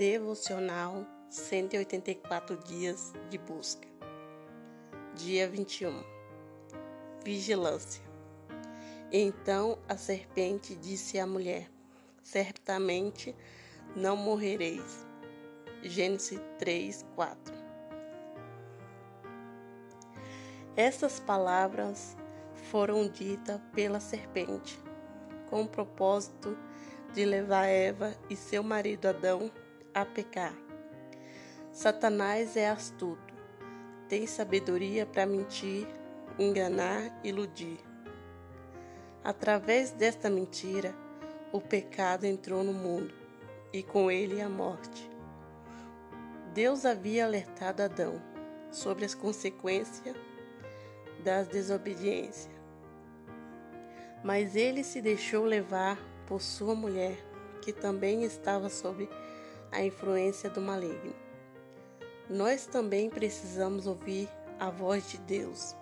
Devocional 184 dias de busca. Dia 21. Vigilância. Então a serpente disse à mulher: Certamente não morrereis. Gênesis 3, 4. Essas palavras foram ditas pela serpente com o propósito de levar Eva e seu marido Adão a pecar. Satanás é astuto, tem sabedoria para mentir, enganar, iludir. Através desta mentira, o pecado entrou no mundo e com ele a morte. Deus havia alertado Adão sobre as consequências das desobediências, mas ele se deixou levar por sua mulher, que também estava sob a influência do maligno. Nós também precisamos ouvir a voz de Deus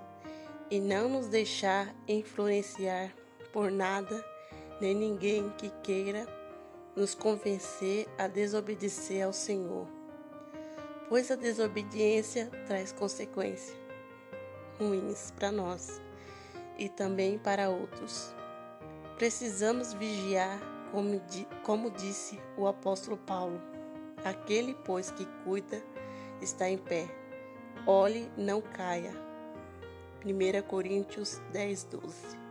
e não nos deixar influenciar por nada nem ninguém que queira nos convencer a desobedecer ao Senhor, pois a desobediência traz consequências ruins para nós e também para outros. Precisamos vigiar, como, como disse o apóstolo Paulo Aquele, pois, que cuida está em pé. Olhe, não caia. 1 Coríntios 10, 12.